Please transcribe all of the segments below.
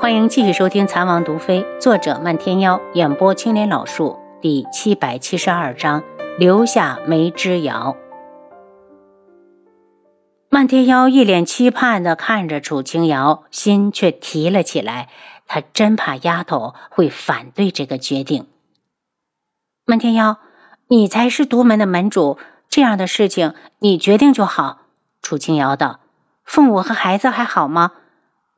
欢迎继续收听《残王毒妃》，作者漫天妖，演播青莲老树，第七百七十二章：留下梅之遥。漫天妖一脸期盼的看着楚清瑶，心却提了起来。他真怕丫头会反对这个决定。漫天妖，你才是独门的门主，这样的事情你决定就好。楚清瑶道：“凤舞和孩子还好吗？”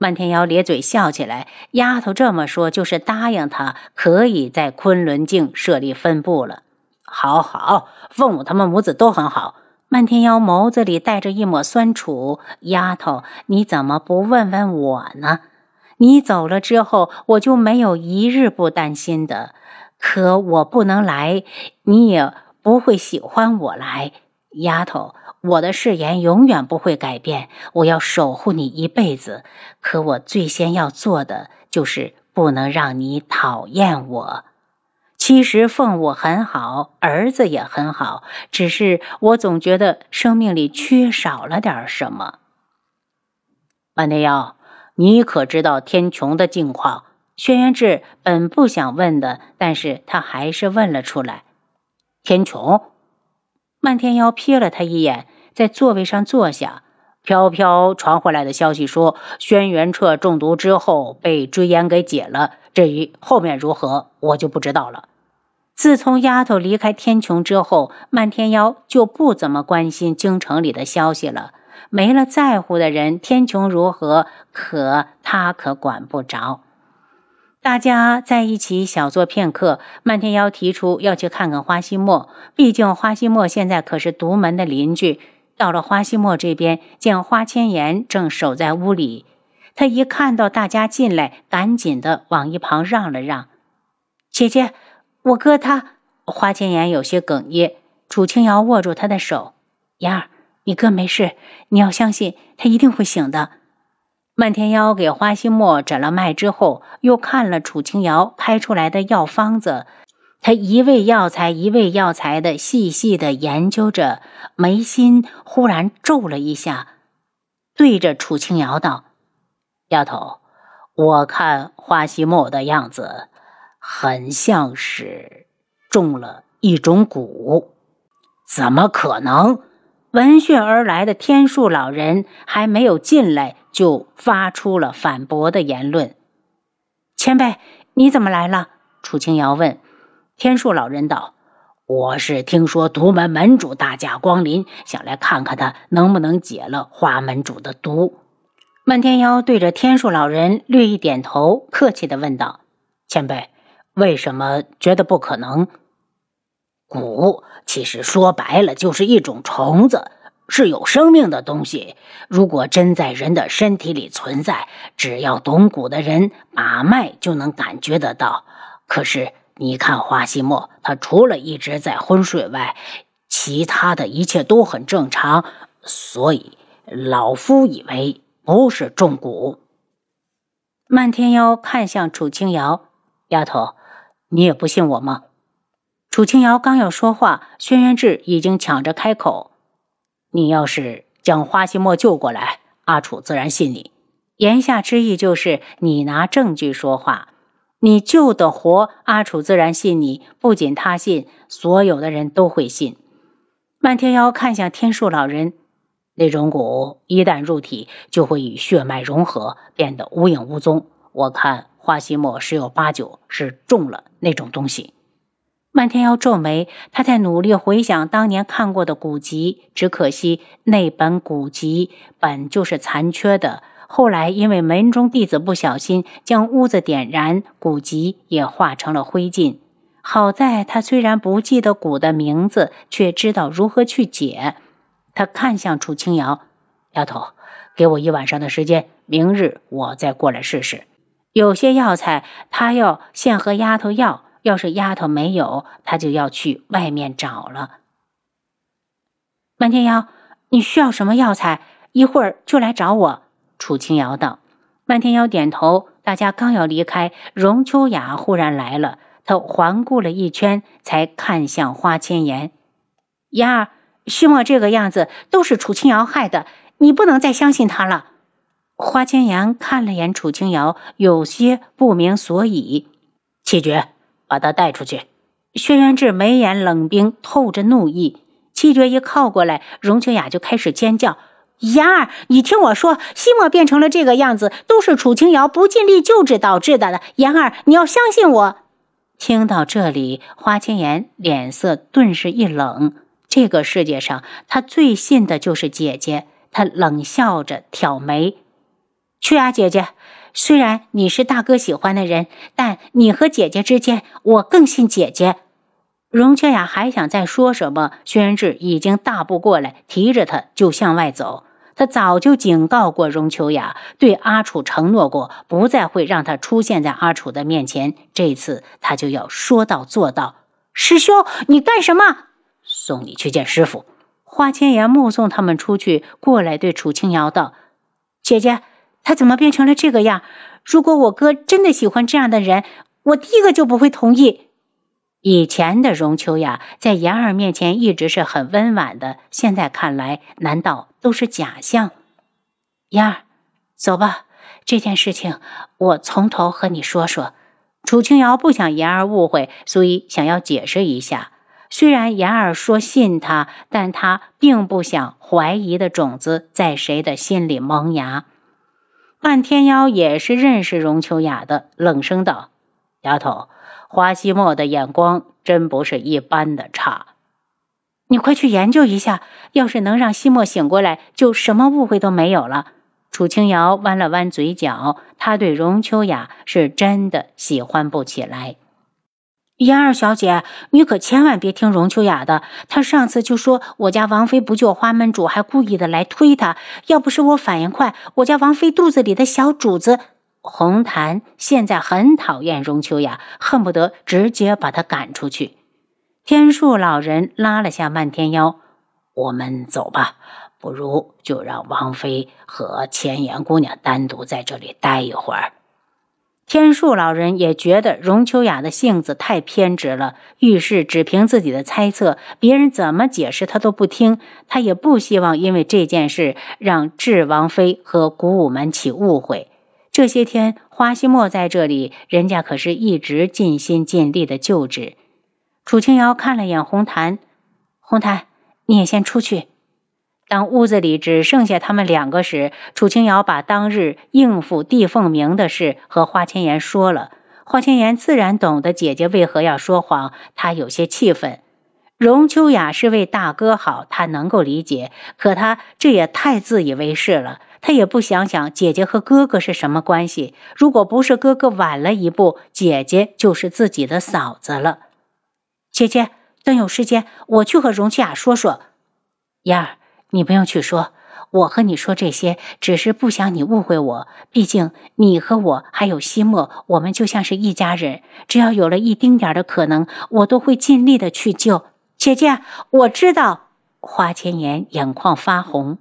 漫天妖咧嘴笑起来，丫头这么说，就是答应他可以在昆仑镜设立分部了。好好，凤舞他们母子都很好。漫天妖眸子里带着一抹酸楚，丫头，你怎么不问问我呢？你走了之后，我就没有一日不担心的。可我不能来，你也不会喜欢我来，丫头。我的誓言永远不会改变，我要守护你一辈子。可我最先要做的就是不能让你讨厌我。其实凤舞很好，儿子也很好，只是我总觉得生命里缺少了点什么。万天瑶，你可知道天穹的境况？轩辕志本不想问的，但是他还是问了出来。天穹。漫天妖瞥了他一眼，在座位上坐下。飘飘传回来的消息说，轩辕彻中毒之后被追烟给解了。至于后面如何，我就不知道了。自从丫头离开天穹之后，漫天妖就不怎么关心京城里的消息了。没了在乎的人，天穹如何，可他可管不着。大家在一起小坐片刻，漫天妖提出要去看看花希墨，毕竟花希墨现在可是独门的邻居。到了花希墨这边，见花千颜正守在屋里，他一看到大家进来，赶紧的往一旁让了让。姐姐，我哥他……花千颜有些哽咽。楚清瑶握住他的手：“妍儿，你哥没事，你要相信，他一定会醒的。”漫天妖给花希墨诊了脉之后，又看了楚清瑶开出来的药方子，他一味药材一味药材的细细的研究着，眉心忽然皱了一下，对着楚清瑶道：“丫头，我看花希墨的样子，很像是中了一种蛊，怎么可能？”闻讯而来的天树老人还没有进来，就发出了反驳的言论。前辈，你怎么来了？楚清瑶问。天树老人道：“我是听说独门门主大驾光临，想来看看他能不能解了花门主的毒。”漫天妖对着天树老人略一点头，客气的问道：“前辈，为什么觉得不可能？”蛊其实说白了就是一种虫子，是有生命的东西。如果真在人的身体里存在，只要懂蛊的人把脉就能感觉得到。可是你看花希墨，他除了一直在昏睡外，其他的一切都很正常，所以老夫以为不是中蛊。漫天妖看向楚清瑶，丫头，你也不信我吗？楚清瑶刚要说话，轩辕志已经抢着开口：“你要是将花希墨救过来，阿楚自然信你。”言下之意就是你拿证据说话，你救得活，阿楚自然信你。不仅他信，所有的人都会信。漫天妖看向天树老人，那种蛊一旦入体，就会与血脉融合，变得无影无踪。我看花希墨十有八九是中了那种东西。漫天妖皱眉，他在努力回想当年看过的古籍，只可惜那本古籍本就是残缺的。后来因为门中弟子不小心将屋子点燃，古籍也化成了灰烬。好在他虽然不记得古的名字，却知道如何去解。他看向楚清瑶：“丫头，给我一晚上的时间，明日我再过来试试。有些药材，他要先和丫头要。”要是丫头没有，他就要去外面找了。漫天妖，你需要什么药材？一会儿就来找我。楚清瑶道。漫天妖点头。大家刚要离开，荣秋雅忽然来了。她环顾了一圈，才看向花千颜：“妍儿，徐墨这个样子都是楚清瑶害的，你不能再相信他了。”花千颜看了眼楚清瑶，有些不明所以。七绝，把他带出去。轩辕志眉眼冷冰，透着怒意。七绝一靠过来，荣秋雅就开始尖叫：“妍儿，你听我说，西莫变成了这个样子，都是楚清瑶不尽力救治导致的。妍儿，你要相信我。”听到这里，花千颜脸色顿时一冷。这个世界上，她最信的就是姐姐。她冷笑着挑眉：“去啊，姐姐。虽然你是大哥喜欢的人，但你和姐姐之间，我更信姐姐。”荣秋雅还想再说什么，轩辕志已经大步过来，提着她就向外走。他早就警告过荣秋雅，对阿楚承诺过，不再会让他出现在阿楚的面前。这次他就要说到做到。师兄，你干什么？送你去见师傅。花千颜目送他们出去，过来对楚清瑶道：“姐姐，他怎么变成了这个样？如果我哥真的喜欢这样的人，我第一个就不会同意。”以前的荣秋雅在妍儿面前一直是很温婉的，现在看来，难道都是假象？妍儿，走吧，这件事情我从头和你说说。楚清瑶不想妍儿误会，所以想要解释一下。虽然妍儿说信他，但他并不想怀疑的种子在谁的心里萌芽。漫天妖也是认识荣秋雅的，冷声道：“丫头。”花希墨的眼光真不是一般的差，你快去研究一下。要是能让希墨醒过来，就什么误会都没有了。楚清瑶弯了弯嘴角，她对荣秋雅是真的喜欢不起来。妍儿小姐，你可千万别听荣秋雅的，她上次就说我家王妃不救花门主，还故意的来推她。要不是我反应快，我家王妃肚子里的小主子。红檀现在很讨厌荣秋雅，恨不得直接把她赶出去。天树老人拉了下漫天妖：“我们走吧，不如就让王妃和千颜姑娘单独在这里待一会儿。”天树老人也觉得荣秋雅的性子太偏执了，遇事只凭自己的猜测，别人怎么解释他都不听。他也不希望因为这件事让智王妃和古武门起误会。这些天，花希墨在这里，人家可是一直尽心尽力的救治。楚清瑶看了眼红檀，红檀，你也先出去。当屋子里只剩下他们两个时，楚清瑶把当日应付帝凤鸣的事和花千颜说了。花千颜自然懂得姐姐为何要说谎，她有些气愤。荣秋雅是为大哥好，她能够理解，可她这也太自以为是了。他也不想想姐姐和哥哥是什么关系。如果不是哥哥晚了一步，姐姐就是自己的嫂子了。姐姐，等有时间，我去和荣秋雅说说。燕儿，你不用去说，我和你说这些，只是不想你误会我。毕竟你和我还有西莫，我们就像是一家人。只要有了一丁点的可能，我都会尽力的去救。姐姐，我知道。花千颜眼眶发红。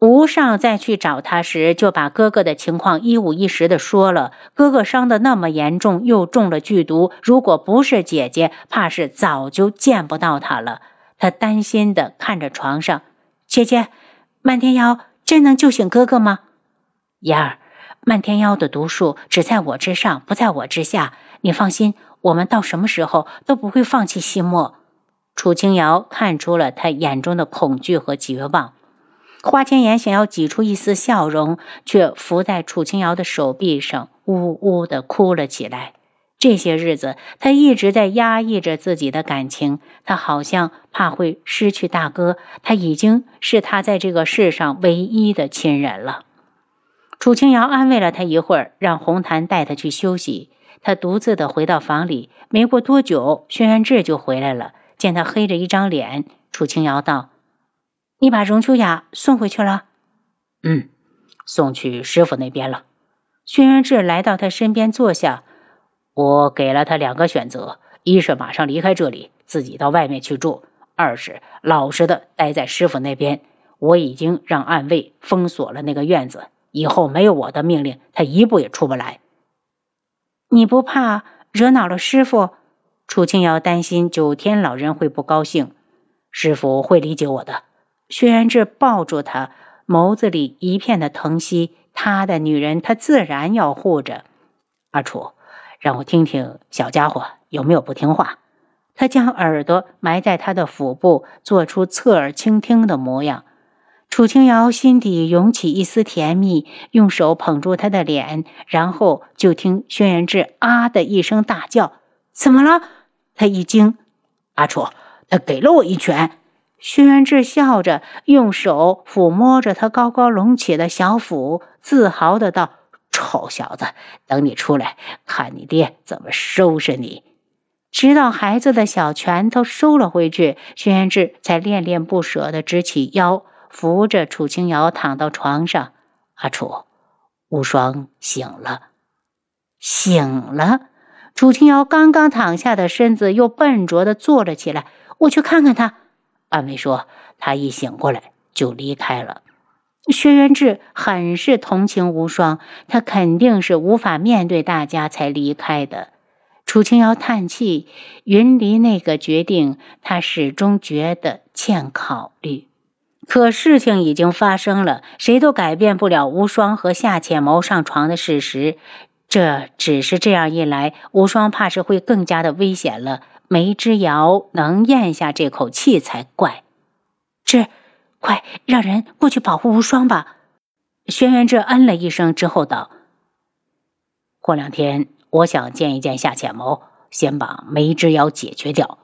吴尚再去找他时，就把哥哥的情况一五一十的说了。哥哥伤的那么严重，又中了剧毒，如果不是姐姐，怕是早就见不到他了。他担心的看着床上，姐姐，漫天妖真能救醒哥哥吗？燕儿，漫天妖的毒术只在我之上，不在我之下。你放心，我们到什么时候都不会放弃西莫。楚清瑶看出了他眼中的恐惧和绝望。花千颜想要挤出一丝笑容，却伏在楚清瑶的手臂上，呜呜的哭了起来。这些日子，他一直在压抑着自己的感情，他好像怕会失去大哥。他已经是他在这个世上唯一的亲人了。楚清瑶安慰了他一会儿，让红檀带他去休息。他独自的回到房里。没过多久，轩辕志就回来了。见他黑着一张脸，楚清瑶道。你把荣秋雅送回去了？嗯，送去师傅那边了。轩辕志来到他身边坐下，我给了他两个选择：一是马上离开这里，自己到外面去住；二是老实的待在师傅那边。我已经让暗卫封锁了那个院子，以后没有我的命令，他一步也出不来。你不怕惹恼了师傅？楚清瑶担心九天老人会不高兴。师傅会理解我的。轩辕志抱住他，眸子里一片的疼惜。他的女人，他自然要护着。阿楚，让我听听小家伙有没有不听话。他将耳朵埋在他的腹部，做出侧耳倾听的模样。楚清瑶心底涌起一丝甜蜜，用手捧住他的脸，然后就听轩辕志啊的一声大叫：“怎么了？”他一惊：“阿楚，他给了我一拳。”轩辕志笑着，用手抚摸着他高高隆起的小腹，自豪的道：“臭小子，等你出来，看你爹怎么收拾你。”直到孩子的小拳头收了回去，轩辕志才恋恋不舍的直起腰。扶着楚清瑶躺到床上，阿楚，无双醒了，醒了。楚清瑶刚刚躺下的身子又笨拙的坐了起来。我去看看他。暗卫说，他一醒过来就离开了。薛元志很是同情无双，他肯定是无法面对大家才离开的。楚清瑶叹气，云离那个决定，他始终觉得欠考虑。可事情已经发生了，谁都改变不了无双和夏浅谋上床的事实。这只是这样一来，无双怕是会更加的危险了。梅之遥能咽下这口气才怪。这，快让人过去保护无双吧。轩辕志嗯了一声之后道：“过两天我想见一见夏浅谋，先把梅之遥解决掉。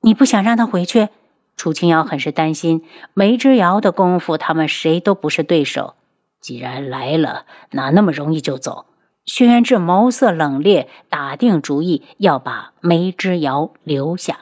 你不想让他回去？”楚清瑶很是担心梅之遥的功夫，他们谁都不是对手。既然来了，哪那么容易就走？轩辕志眸色冷冽，打定主意要把梅之遥留下。